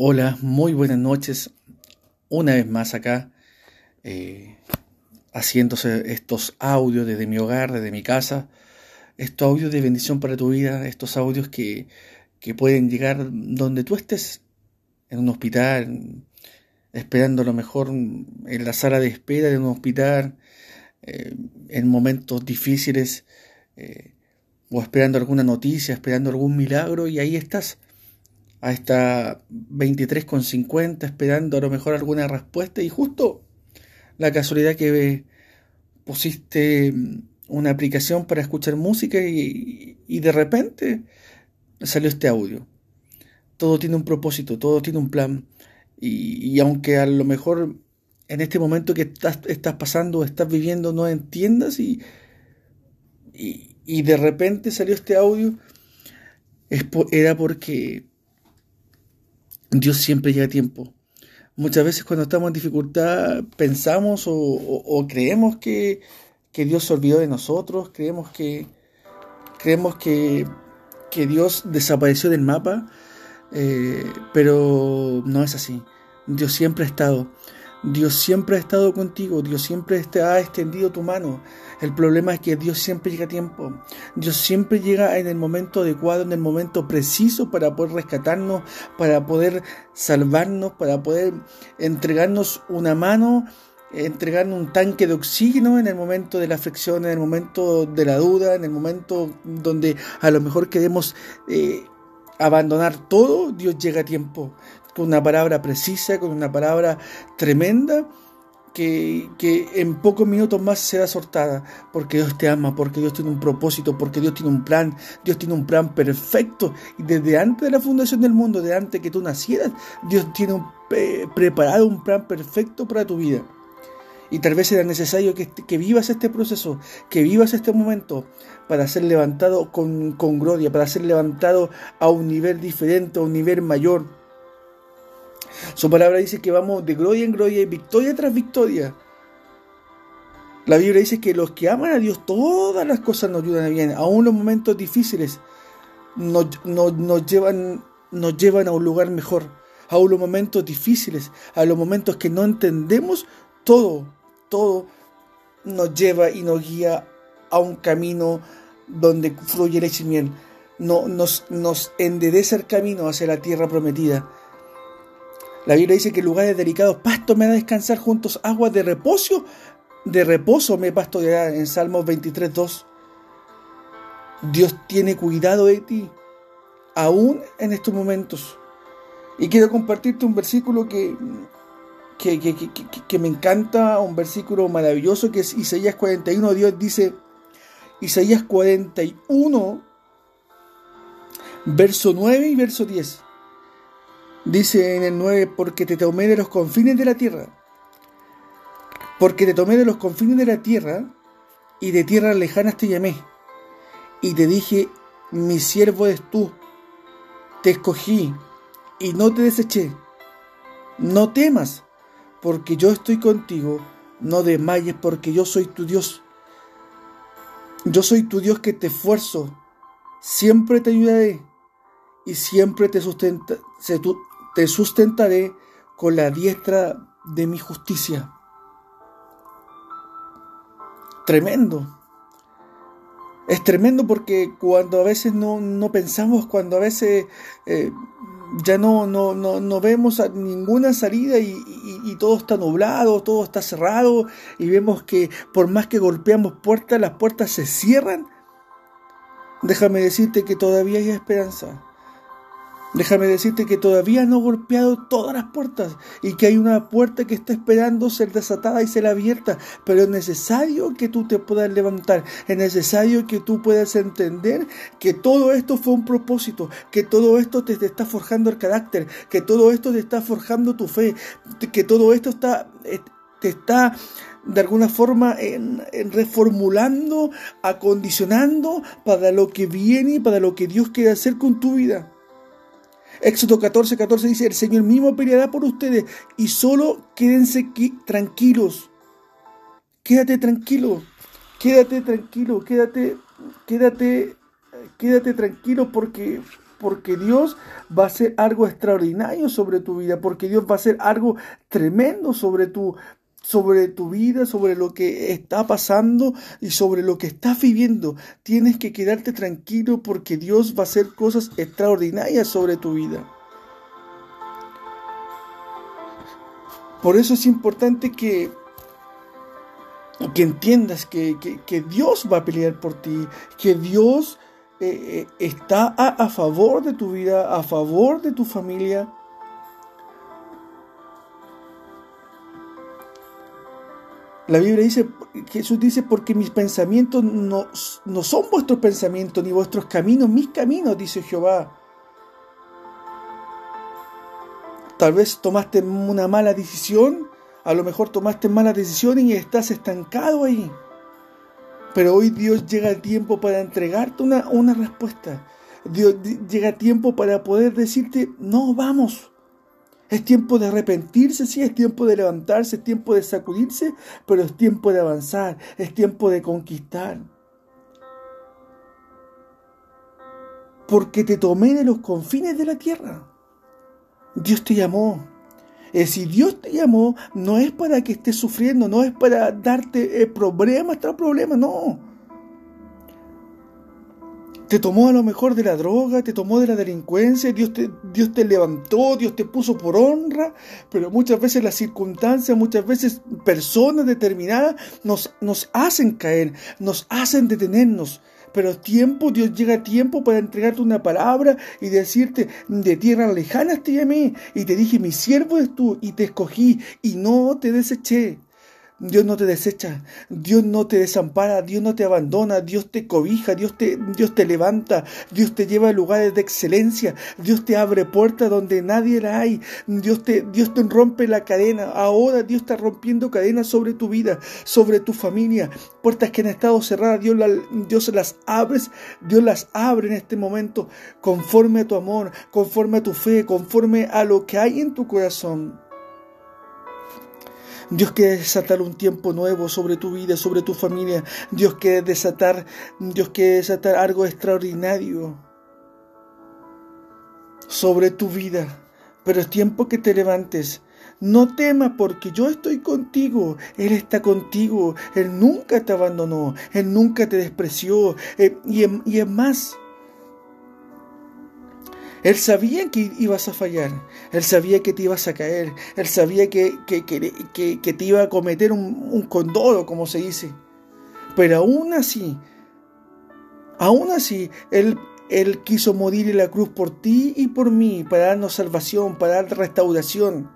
Hola, muy buenas noches. Una vez más acá, eh, haciéndose estos audios desde mi hogar, desde mi casa. Estos audios de bendición para tu vida, estos audios que, que pueden llegar donde tú estés, en un hospital, esperando lo mejor en la sala de espera de un hospital, eh, en momentos difíciles, eh, o esperando alguna noticia, esperando algún milagro, y ahí estás a esta 23,50 esperando a lo mejor alguna respuesta y justo la casualidad que pusiste una aplicación para escuchar música y, de repente salió este audio. Todo tiene un propósito, todo tiene un plan y, aunque a lo mejor en este momento que estás, estás pasando, estás viviendo, no entiendas y, y, de repente salió este audio, era porque Dios siempre llega a tiempo. Muchas veces cuando estamos en dificultad pensamos o, creemos que, Dios se olvidó de nosotros, creemos que, creemos que, Dios desapareció del mapa, eh, pero no es así. Dios siempre ha estado. Dios siempre ha estado contigo, Dios siempre te ha extendido tu mano. El problema es que Dios siempre llega a tiempo. Dios siempre llega en el momento adecuado, en el momento preciso para poder rescatarnos, para poder salvarnos, para poder entregarnos una mano, entregarnos un tanque de oxígeno en el momento de la aflicción, en el momento de la duda, en el momento donde a lo mejor queremos eh, abandonar todo, Dios llega a tiempo con una palabra precisa, con una palabra tremenda, que, en pocos minutos más será sortada, porque Dios te ama, porque Dios tiene un propósito, porque Dios tiene un plan, Dios tiene un plan perfecto, y desde antes de la fundación del mundo, desde antes que tú nacieras, Dios tiene eh, preparado un plan perfecto para tu vida. Y tal vez será necesario que, que, vivas este proceso, que vivas este momento para ser levantado con, con gloria, para ser levantado a un nivel diferente, a un nivel mayor su palabra dice que vamos de gloria en gloria y victoria tras victoria. La Biblia dice que los que aman a Dios, todas las cosas nos ayudan a bien, aún los momentos difíciles nos, llevan, nos llevan a un lugar mejor, aún los momentos difíciles, a los momentos que no entendemos, todo, todo nos lleva y nos guía a un camino donde fluye leche y miel. No, nos, nos endereza el camino hacia la tierra prometida. La Biblia dice que en lugares delicados pasto me da descansar juntos aguas de reposo, de reposo me pastoreará en Salmos 23, 2. Dios tiene cuidado de ti, aún en estos momentos. Y quiero compartirte un versículo que, que, que, que, me encanta, un versículo maravilloso que es Isaías 41. Dios dice, Isaías 41, verso 9 y verso 10. Dice en el 9, porque te tomé de los confines de la tierra. Porque te tomé de los confines de la tierra y de tierras lejanas te llamé. Y te dije, mi siervo eres tú. Te escogí y no te deseché. No temas, porque yo estoy contigo. No desmayes, porque yo soy tu Dios. Yo soy tu Dios que te esfuerzo. Siempre te ayudaré y siempre te, sustenta, te sustentaré con la diestra de mi justicia. Tremendo. Es tremendo porque cuando a veces no, pensamos, cuando a veces eh, ya no, no, no, vemos ninguna salida y, todo está nublado, todo está cerrado y vemos que por más que golpeamos puertas, las puertas se cierran, déjame decirte que todavía hay esperanza. Déjame decirte que todavía no he golpeado todas las puertas y que hay una puerta que está esperando ser desatada y ser abierta, pero es necesario que tú te puedas levantar, es necesario que tú puedas entender que todo esto fue un propósito, que todo esto te, está forjando el carácter, que todo esto te está forjando tu fe, que todo esto está, eh, te está de alguna forma en, reformulando, acondicionando para lo que viene y para lo que Dios quiere hacer con tu vida. Éxodo 14, 14 dice, el Señor mismo peleará por ustedes y solo quédense tranquilos. Quédate tranquilo, quédate tranquilo, quédate, quédate, quédate tranquilo porque porque Dios va a hacer algo extraordinario sobre tu vida, porque Dios va a hacer algo tremendo sobre tu, sobre tu vida, sobre lo que está pasando y sobre lo que estás viviendo. Tienes que quedarte tranquilo porque Dios va a hacer cosas extraordinarias sobre tu vida. Por eso es importante que, que entiendas que, Dios va a pelear por ti, que Dios eh, eh, está a favor de tu vida, a favor de tu familia La Biblia dice, Jesús dice, porque mis pensamientos no, no son vuestros pensamientos, ni vuestros caminos, mis caminos, dice Jehová. Tal vez tomaste una mala decisión, a lo mejor tomaste malas decisiones y estás estancado ahí. Pero hoy Dios llega el tiempo para entregarte una, una respuesta. Dios llega el tiempo para poder decirte, no, vamos. Es tiempo de arrepentirse, sí, es tiempo de levantarse, es tiempo de sacudirse, pero es tiempo de avanzar, es tiempo de conquistar. Porque te tomé de los confines de la tierra. Dios te llamó. Y si Dios te llamó, no es para que estés sufriendo, no es para darte eh, problemas tras problemas, no. Te tomó a lo mejor de la droga, te tomó de la delincuencia, Dios te, Dios te levantó, Dios te puso por honra, pero muchas veces las circunstancias, muchas veces personas determinadas nos, nos hacen caer, nos hacen detenernos. Pero tiempo, Dios llega a tiempo para entregarte una palabra y decirte, de tierra lejana te llamé y te dije, mi siervo es tú y te escogí y no te deseché. Dios no te desecha, Dios no te desampara, Dios no te abandona, Dios te cobija, Dios te, Dios te levanta, Dios te lleva a lugares de excelencia, Dios te abre puertas donde nadie la hay, Dios te, Dios te rompe la cadena, ahora Dios está rompiendo cadenas sobre tu vida, sobre tu familia, puertas que han estado cerradas, Dios, Dios las abre, Dios las abre en este momento conforme a tu amor, conforme a tu fe, conforme a lo que hay en tu corazón. Dios quiere desatar un tiempo nuevo sobre tu vida, sobre tu familia. Dios quiere desatar, Dios quiere desatar algo extraordinario sobre tu vida. Pero es tiempo que te levantes. No temas porque yo estoy contigo. Él está contigo. Él nunca te abandonó. Él nunca te despreció. Eh, y, y es más, él sabía que ibas a fallar, él sabía que te ibas a caer, él sabía que, que, que, te iba a cometer un, un condoro, como se dice. Pero aún así, aún así, él, él quiso morir en la cruz por ti y por mí, para darnos salvación, para dar restauración,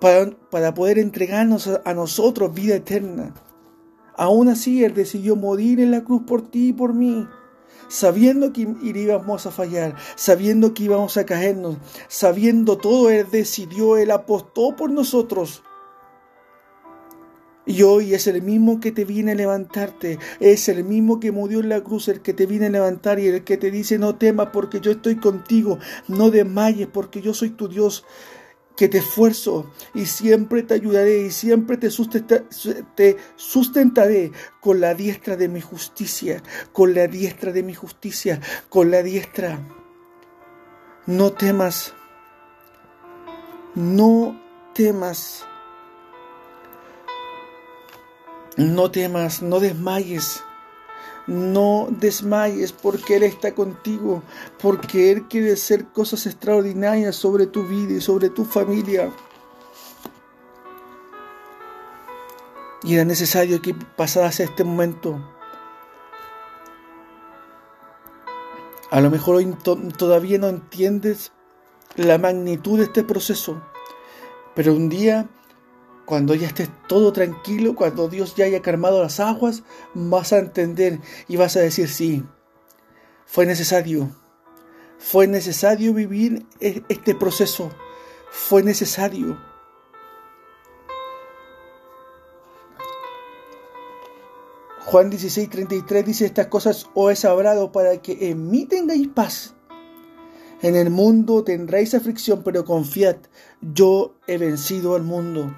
para, para poder entregarnos a, a nosotros vida eterna. Aún así, Él decidió morir en la cruz por ti y por mí sabiendo que íbamos a fallar, sabiendo que íbamos a caernos, sabiendo todo, Él decidió, Él apostó por nosotros. Y hoy es el mismo que te viene a levantarte, es el mismo que murió en la cruz, el que te viene a levantar y el que te dice no temas porque yo estoy contigo, no desmayes porque yo soy tu Dios que te esfuerzo y siempre te ayudaré y siempre te, sustentaré con la diestra de mi justicia, con la diestra de mi justicia, con la diestra. No temas, no temas, no temas, no desmayes. No desmayes porque Él está contigo, porque Él quiere hacer cosas extraordinarias sobre tu vida y sobre tu familia. Y era necesario que pasaras este momento. A lo mejor hoy todavía no entiendes la magnitud de este proceso, pero un día cuando ya estés todo tranquilo, cuando Dios ya haya calmado las aguas, vas a entender y vas a decir, sí, fue necesario, fue necesario vivir e-, este proceso, fue necesario. Juan 16, 33 dice, estas cosas os he hablado para que en mí tengáis paz. En el mundo tendréis aflicción, pero confiad, yo he vencido al mundo.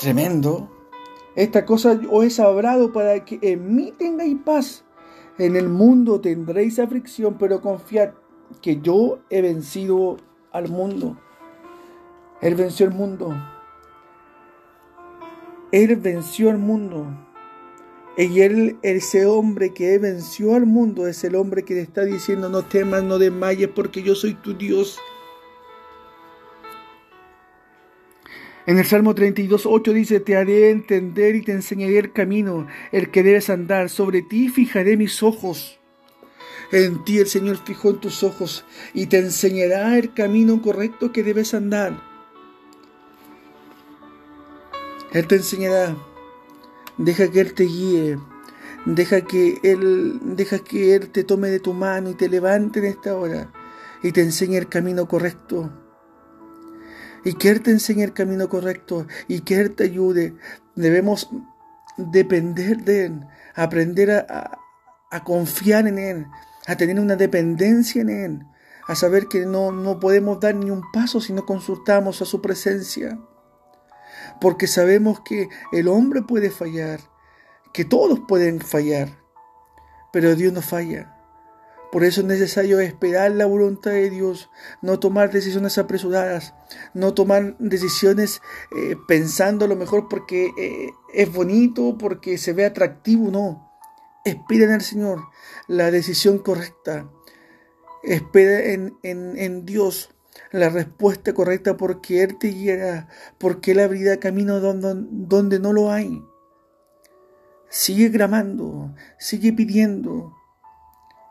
Tremendo. Esta cosa os he sabrado para que en mí tengáis paz. En el mundo tendréis aflicción, pero confiad que yo he vencido al mundo. Él venció el mundo. Él venció al mundo. Y él, ese hombre que venció al mundo, es el hombre que le está diciendo, no temas, no desmayes, porque yo soy tu Dios. En el Salmo 32, 8 dice, te haré entender y te enseñaré el camino, el que debes andar. Sobre ti fijaré mis ojos. En ti el Señor fijó en tus ojos y te enseñará el camino correcto que debes andar. Él te enseñará. Deja que Él te guíe. Deja que Él, deja que Él te tome de tu mano y te levante en esta hora y te enseñe el camino correcto. Y que Él te enseñe el camino correcto y que Él te ayude. Debemos depender de Él, aprender a, a confiar en Él, a tener una dependencia en Él, a saber que no, no podemos dar ni un paso si no consultamos a su presencia porque sabemos que el hombre puede fallar, que todos pueden fallar, pero Dios no falla. Por eso es necesario esperar la voluntad de Dios, no tomar decisiones apresuradas, no tomar decisiones eh, pensando lo mejor porque eh, es bonito, porque se ve atractivo, no. Espera en el Señor la decisión correcta. Espera en Dios la respuesta correcta porque Él te guiará, porque Él abrirá camino donde, donde no lo hay. Sigue gramando, sigue pidiendo.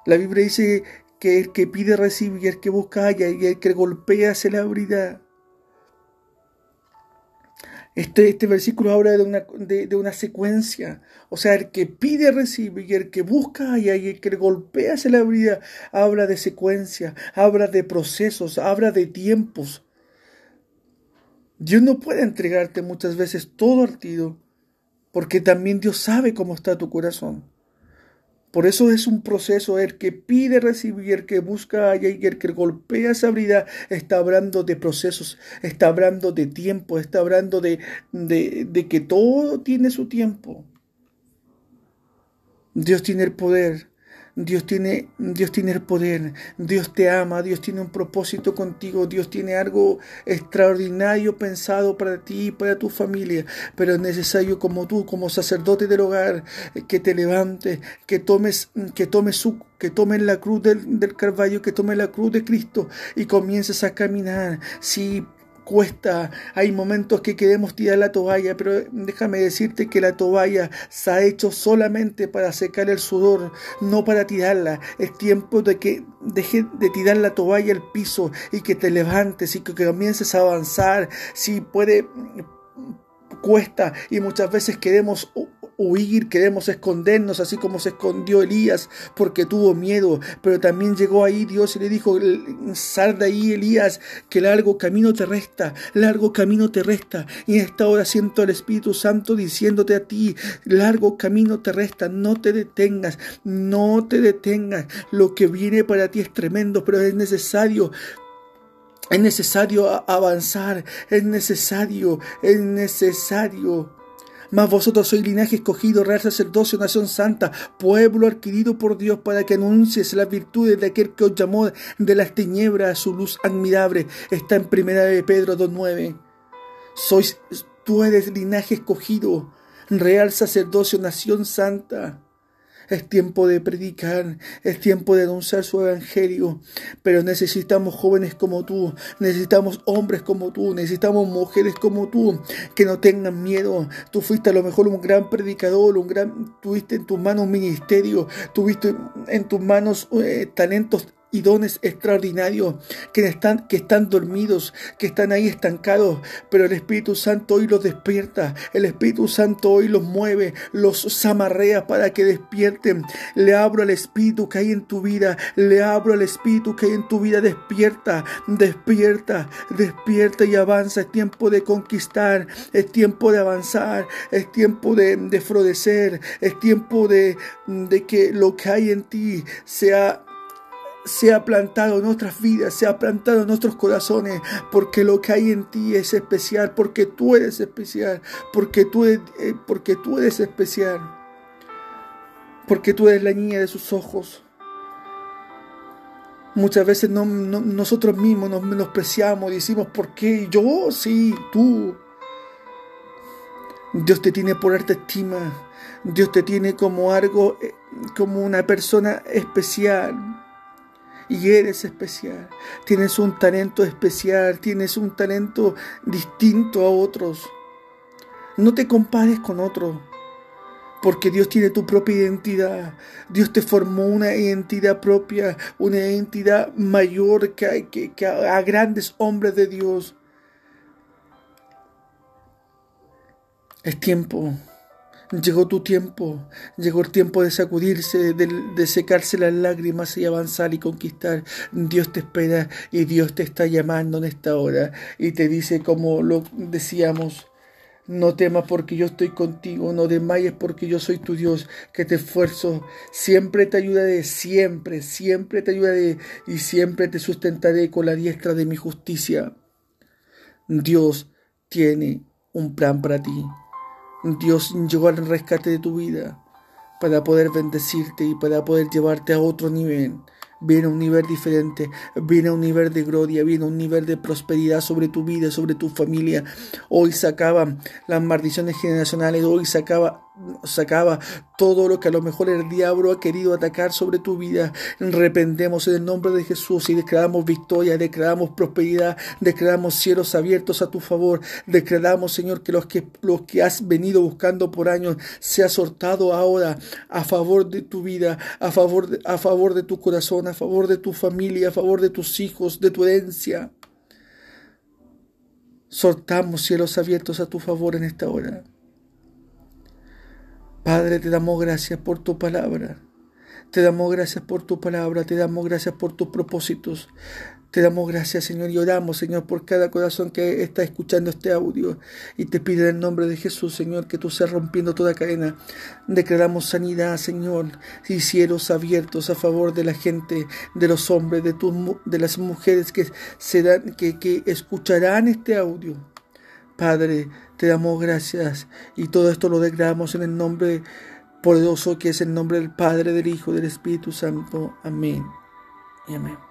La Biblia dice que el que pide recibe y el que busca halla y el que golpea se le abrirá. Este, este versículo habla de una, de, una secuencia. O sea, el que pide recibe y el que busca y el que golpea se la abrirá. Habla de secuencia, habla de procesos, habla de tiempos. Dios no puede entregarte muchas veces todo artido, porque también Dios sabe cómo está tu corazón. Por eso es un proceso, el que pide recibir, el que busca y el que golpea esa vida, está hablando de procesos, está hablando de tiempo, está hablando de, de que todo tiene su tiempo. Dios tiene el poder Dios tiene, Dios tiene el poder, Dios te ama, Dios tiene un propósito contigo, Dios tiene algo extraordinario pensado para ti y para tu familia, pero es necesario como tú, como sacerdote del hogar, que te levantes, que tomes, que tomes su que tomes la cruz del, del Carvalho, que tomes la cruz de Cristo y comiences a caminar. Si cuesta, hay momentos que queremos tirar la toalla, pero déjame decirte que la toalla se ha hecho solamente para secar el sudor, no para tirarla. Es tiempo de que deje de tirar la toalla al piso y que te levantes y que comiences a avanzar. Si puede cuesta y muchas veces queremos huir, queremos escondernos, así como se escondió Elías porque tuvo miedo. Pero también llegó ahí Dios y le dijo, sal de ahí Elías, que largo camino te resta, largo camino te resta. Y en esta hora siento el Espíritu Santo diciéndote a ti, largo camino te resta, no te detengas, no te detengas. Lo que viene para ti es tremendo, pero es necesario es necesario avanzar, es necesario, es necesario mas vosotros sois linaje escogido, real sacerdocio, nación santa, pueblo adquirido por Dios para que anuncies las virtudes de aquel que os llamó de las tinieblas a su luz admirable. Está en primera de Pedro 2.9. Sois, tú eres linaje escogido, real sacerdocio, nación santa es tiempo de predicar, es tiempo de anunciar su evangelio, pero necesitamos jóvenes como tú, necesitamos hombres como tú, necesitamos mujeres como tú, que no tengan miedo. Tú fuiste a lo mejor un gran predicador, un gran, tuviste en tus manos un ministerio, tuviste en tus manos eh, talentos y dones extraordinarios que están, que están dormidos, que están ahí estancados, pero el Espíritu Santo hoy los despierta, el Espíritu Santo hoy los mueve, los zamarrea para que despierten. Le abro al Espíritu que hay en tu vida, le abro al Espíritu que hay en tu vida, despierta, despierta, despierta y avanza. Es tiempo de conquistar, es tiempo de avanzar, es tiempo de, de florecer, es tiempo de, de que lo que hay en ti sea se ha plantado en nuestras vidas, se ha plantado en nuestros corazones, porque lo que hay en ti es especial, porque tú eres especial, porque tú eres, eh, porque tú eres especial. porque tú eres la niña de sus ojos. Muchas veces nosotros mismos nos menospreciamos, decimos, ¿por qué? Yo, sí, tú. Dios te tiene por alta estima. Dios te tiene como algo, eh, como una persona especial. Y eres especial. Tienes un talento especial, tienes un talento distinto a otros. No te compares con otros. Porque Dios tiene tu propia identidad. Dios te formó una identidad propia, una identidad mayor que, que, a grandes hombres de Dios. Es tiempo. Llegó tu tiempo, llegó el tiempo de sacudirse, de, de, secarse las lágrimas y avanzar y conquistar. Dios te espera y Dios te está llamando en esta hora y te dice como lo decíamos, no temas porque yo estoy contigo, no desmayes porque yo soy tu Dios, que te esfuerzo, siempre te ayudaré, siempre, siempre te ayudaré y siempre te sustentaré con la diestra de mi justicia. Dios tiene un plan para ti. Dios llegó al rescate de tu vida para poder bendecirte y para poder llevarte a otro nivel viene un nivel diferente, viene un nivel de gloria, viene un nivel de prosperidad sobre tu vida, sobre tu familia. Hoy se acaban las maldiciones generacionales, hoy se sacaba todo lo que a lo mejor el diablo ha querido atacar sobre tu vida. Rependemos en el nombre de Jesús y declaramos victoria, declaramos prosperidad, declaramos cielos abiertos a tu favor, declaramos, Señor, que los que, los que has venido buscando por años se ha sortado ahora a favor de tu vida, a favor de, a favor de tu corazón, a favor de tu familia, a favor de tus hijos, de tu herencia. Sortamos cielos abiertos a tu favor en esta hora. Padre, te damos gracias por tu palabra. Te damos gracias por tu palabra, te damos gracias por tus propósitos. Te damos gracias, Señor, y oramos, Señor, por cada corazón que está escuchando este audio. Y te pido en el nombre de Jesús, Señor, que tú seas rompiendo toda cadena. Declaramos sanidad, Señor, y cielos abiertos a favor de la gente, de los hombres, de, de las mujeres que, serán, que, que escucharán este audio. Padre, te damos gracias y todo esto lo declaramos en el nombre poderoso que es el nombre del Padre, del Hijo, del Espíritu Santo. Amén y amén.